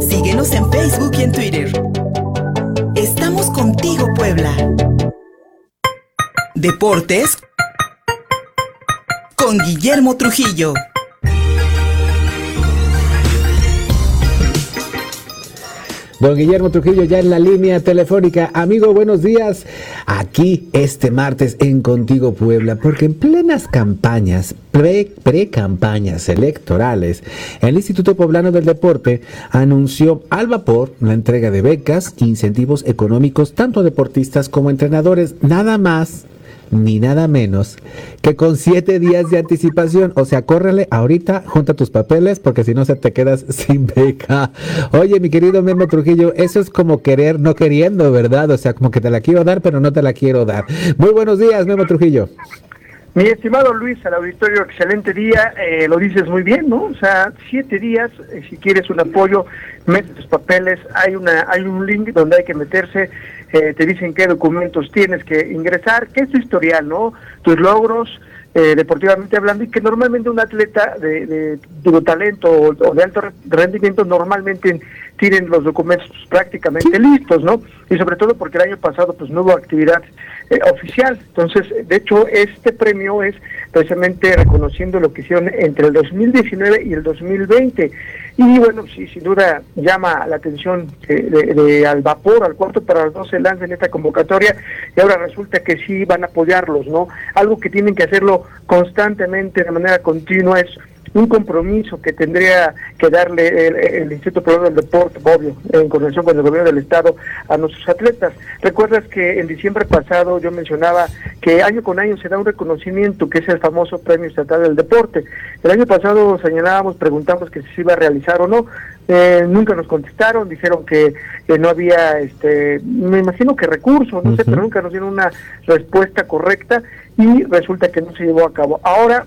Síguenos en Facebook y en Twitter. Estamos contigo, Puebla. Deportes con Guillermo Trujillo. Don Guillermo Trujillo ya en la línea telefónica. Amigo, buenos días. Aquí este martes en Contigo Puebla, porque en plenas campañas, pre-campañas electorales, el Instituto Poblano del Deporte anunció al vapor la entrega de becas, incentivos económicos tanto a deportistas como a entrenadores. Nada más ni nada menos que con siete días de anticipación. O sea, córrele ahorita, junta tus papeles, porque si no se te quedas sin beca. Oye, mi querido Memo Trujillo, eso es como querer no queriendo, ¿verdad? O sea, como que te la quiero dar, pero no te la quiero dar. Muy buenos días, Memo Trujillo. Mi estimado Luis, al auditorio, excelente día, eh, lo dices muy bien, ¿no? O sea, siete días, eh, si quieres un apoyo, mete tus papeles, hay una hay un link donde hay que meterse, eh, te dicen qué documentos tienes que ingresar, qué es tu historial, ¿no? Tus logros, deportivamente hablando, y que normalmente un atleta de, de, talento o, de alto rendimiento normalmente tienen los documentos prácticamente listos, ¿no? Y sobre todo porque el año pasado pues no hubo actividad eh, oficial. Entonces, de hecho, este premio es precisamente reconociendo lo que hicieron entre el 2019 y el 2020. Y bueno, sí, sin duda llama la atención de, al vapor, al cuarto para los dos se lanza en esta convocatoria y ahora resulta que sí van a apoyarlos, ¿no? Algo que tienen que hacerlo constantemente, de manera continua, es un compromiso que tendría que darle el, Instituto Pro del Deporte, obvio, en coordinación con el gobierno del Estado, a nuestros atletas. Recuerdas que en diciembre pasado yo mencionaba que año con año se da un reconocimiento, que es el famoso Premio Estatal del Deporte. El año pasado señalábamos, preguntamos que si se iba a realizar o no. Eh, nunca nos contestaron, dijeron que no había, este, me imagino que recursos, no sé, pero nunca nos dieron una respuesta correcta y resulta que no se llevó a cabo. Ahora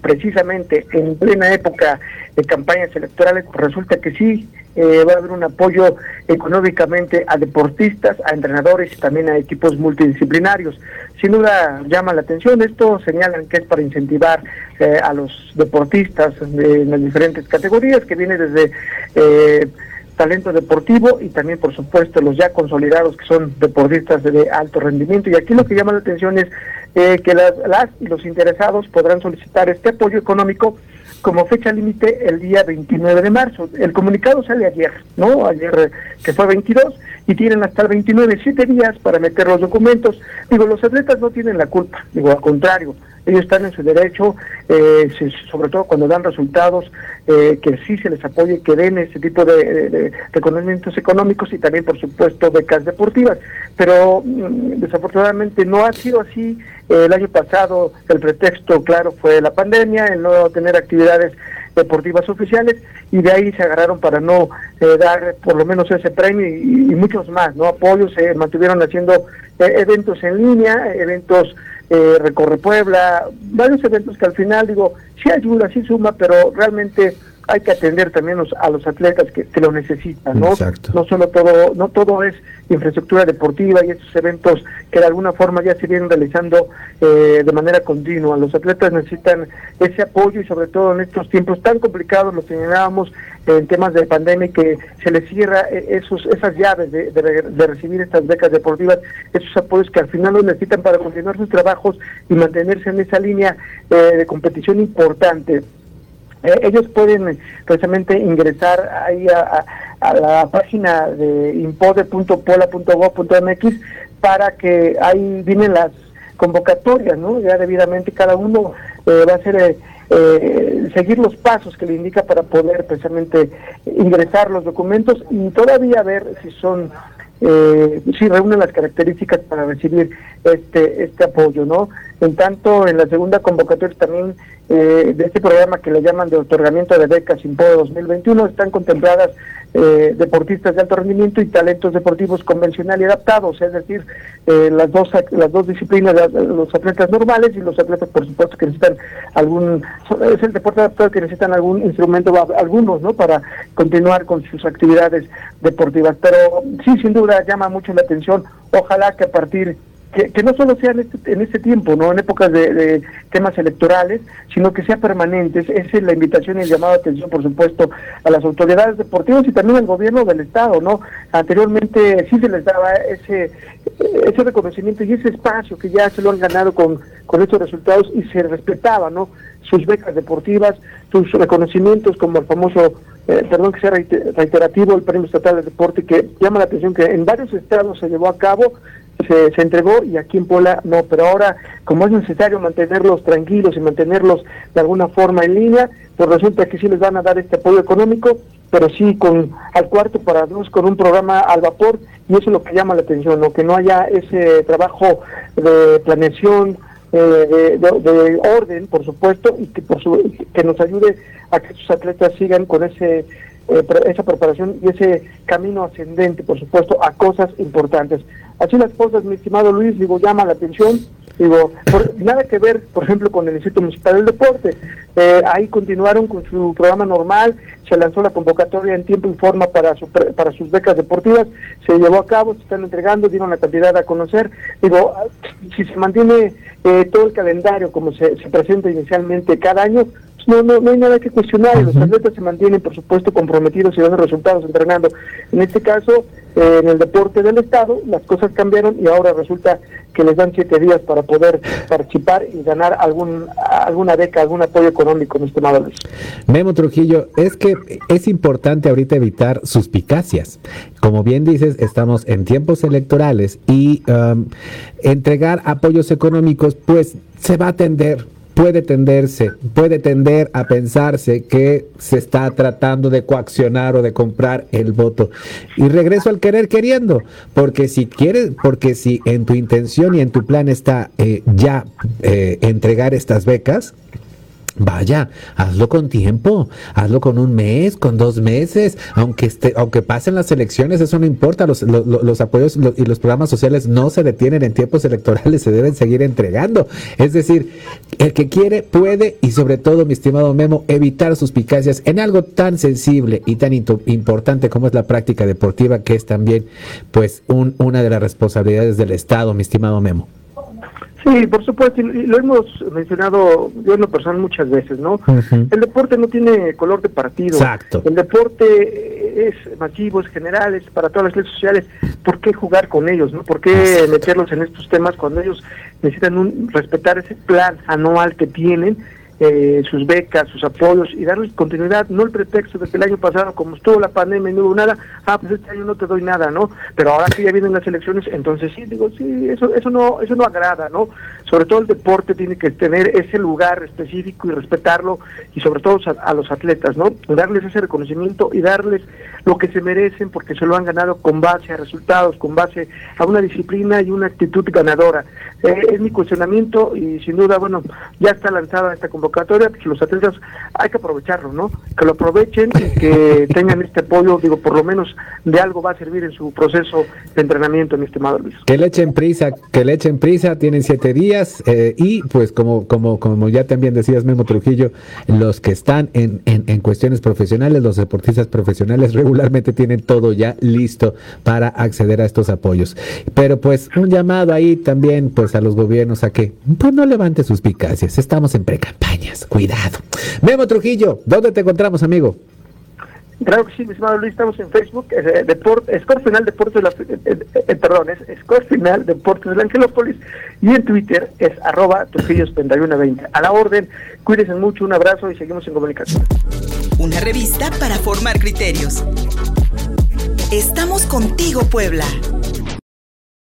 precisamente en plena época de campañas electorales, resulta que sí eh, va a haber un apoyo económicamente a deportistas, a entrenadores y también a equipos multidisciplinarios. Sin duda llama la atención, esto señalan que es para incentivar eh, a los deportistas en las diferentes categorías, que viene desde... Eh, talento deportivo y también, por supuesto, los ya consolidados que son deportistas de alto rendimiento. Y aquí lo que llama la atención es eh, que las, las y los interesados podrán solicitar este apoyo económico como fecha límite el día 29 de marzo. El comunicado sale ayer, ¿no? Ayer eh, que fue 22 y tienen hasta el 29, siete días para meter los documentos. Digo, los atletas no tienen la culpa, digo, al contrario, ellos están en su derecho, eh, sobre todo cuando dan resultados, eh, que sí se les apoye, que den ese tipo de, reconocimientos económicos y también, por supuesto, becas deportivas. Pero mm, desafortunadamente no ha sido así. el año pasado el pretexto, claro, fue la pandemia, el no tener actividades deportivas oficiales y de ahí se agarraron para no eh, dar por lo menos ese premio y, muchos más, ¿no? Apoyos, se mantuvieron haciendo eh, eventos en línea, eventos eh, Recorre Puebla, varios eventos que al final digo, sí ayuda, sí suma, pero realmente hay que atender también a los atletas que, lo necesitan, ¿no? No solo todo, no todo es infraestructura deportiva y esos eventos que de alguna forma ya se vienen realizando eh, de manera continua. Los atletas necesitan ese apoyo y sobre todo en estos tiempos tan complicados, lo señalábamos en temas de pandemia, que se les cierra eh, esos, esas llaves de, recibir estas becas deportivas, esos apoyos que al final los necesitan para continuar sus trabajos y mantenerse en esa línea eh, de competición importante. Eh, ellos pueden eh, precisamente ingresar ahí a, la página de impode.pola.gov.mx para que ahí vienen las convocatorias, ¿no? Ya debidamente cada uno eh, va a ser seguir los pasos que le indica para poder precisamente ingresar los documentos y todavía ver si son eh, si reúnen las características para recibir este este apoyo, ¿no? En tanto, en la segunda convocatoria también eh, de este programa que le llaman de otorgamiento de becas Impodo 2021 están contempladas eh, deportistas de alto rendimiento y talentos deportivos convencional y adaptados, es decir, eh, las dos las dos disciplinas, los atletas normales y los atletas, por supuesto, que necesitan algún, es el deporte adaptado que necesitan algún instrumento, algunos, ¿no? Para continuar con sus actividades deportivas. Pero sí, sin duda, llama mucho la atención. Ojalá que a partir que, no solo sea en este, en este tiempo, no en épocas de, temas electorales, sino que sea permanente. Esa es la invitación y el llamado de atención, por supuesto, a las autoridades deportivas y también al gobierno del Estado. no Anteriormente sí se les daba ese, ese reconocimiento y ese espacio que ya se lo han ganado con, con estos resultados y se respetaba no sus becas deportivas, sus reconocimientos como el famoso eh, perdón que sea reiterativo, el Premio Estatal de Deporte, que llama la atención que en varios estados se llevó a cabo, se, se entregó y aquí en Puebla no, pero ahora como es necesario mantenerlos tranquilos y mantenerlos de alguna forma en línea, pues resulta que sí les van a dar este apoyo económico, pero sí con al cuarto para dos, con un programa al vapor, y eso es lo que llama la atención, ¿no? que no haya ese trabajo de planeación, eh, de, orden, por supuesto, y que, por su, que nos ayude a que sus atletas sigan con ese eh, esa preparación y ese camino ascendente, por supuesto, a cosas importantes. Así las cosas, mi estimado Luis, digo, llama la atención, digo, nada que ver, por ejemplo, con el Instituto Municipal del Deporte. Eh, ahí continuaron con su programa normal, se lanzó la convocatoria en tiempo y forma para, para sus becas deportivas, se llevó a cabo, se están entregando, dieron la cantidad a conocer. Digo, si se mantiene eh, todo el calendario como se, se presenta inicialmente cada año, no, no, no hay nada que cuestionar. Los atletas se mantienen, por supuesto, comprometidos y dando resultados entrenando. En este caso, eh, en el deporte del Estado, las cosas cambiaron y ahora resulta que les dan siete días para poder participar y ganar algún alguna beca, algún apoyo económico, mi estimado Luis. Memo Trujillo, es que es importante ahorita evitar suspicacias. Como bien dices, estamos en tiempos electorales y um, entregar apoyos económicos, pues se va a atender puede tenderse, puede tender a pensarse que se está tratando de coaccionar o de comprar el voto. Y regreso al querer queriendo, porque si quieres, porque si en tu intención y en tu plan está eh, ya eh, entregar estas becas, Vaya, hazlo con tiempo, hazlo con un mes, con dos meses, aunque esté, aunque pasen las elecciones, eso no importa, los, los, apoyos y los programas sociales no se detienen en tiempos electorales, se deben seguir entregando. Es decir, el que quiere puede y sobre todo, mi estimado Memo, evitar suspicacias en algo tan sensible y tan importante como es la práctica deportiva, que es también pues un, una de las responsabilidades del Estado, mi estimado Memo. Sí, por supuesto, y lo hemos mencionado yo en lo personal muchas veces, ¿no? El deporte no tiene color de partido. Exacto. El deporte es masivo, es general, es para todas las redes sociales. ¿Por qué jugar con ellos, no? ¿Por qué meterlos en estos temas cuando ellos necesitan un, respetar ese plan anual que tienen eh, sus becas, sus apoyos y darles continuidad, no el pretexto de que el año pasado, como estuvo la pandemia y no hubo nada, ah, pues este año no te doy nada, ¿no? Pero ahora que ya vienen las elecciones, entonces sí, digo, sí, eso, eso no, eso no agrada, ¿no? Sobre todo el deporte tiene que tener ese lugar específico y respetarlo, y sobre todo a, los atletas, ¿no? Darles ese reconocimiento y darles lo que se merecen porque se lo han ganado con base a resultados, con base a una disciplina y una actitud ganadora. Eh, es mi cuestionamiento y sin duda, bueno, ya está lanzada esta convocatoria convocatoria, pues los atletas hay que aprovecharlo, ¿no? Que lo aprovechen y que tengan este apoyo, digo, por lo menos de algo va a servir en su proceso de entrenamiento, mi estimado Luis. Que le echen prisa, que le echen prisa, tienen siete días eh, y pues como, como, como ya también decías Memo Trujillo, los que están en, en, en cuestiones profesionales, los deportistas profesionales regularmente tienen todo ya listo para acceder a estos apoyos. Pero pues un llamado ahí también pues a los gobiernos a que pues no levante suspicacias, estamos en pre-campaña. Cuidado. Memo Trujillo, ¿dónde te encontramos, amigo? Claro que sí, mi estimado Luis, estamos en Facebook, eh, Score Final Deportes, eh, eh, perdón, es Score Final Deportes de Angelópolis, y en Twitter es arroba Trujillos 3120. A la orden, cuídense mucho, un abrazo y seguimos en comunicación. Una revista para formar criterios. Estamos contigo, Puebla.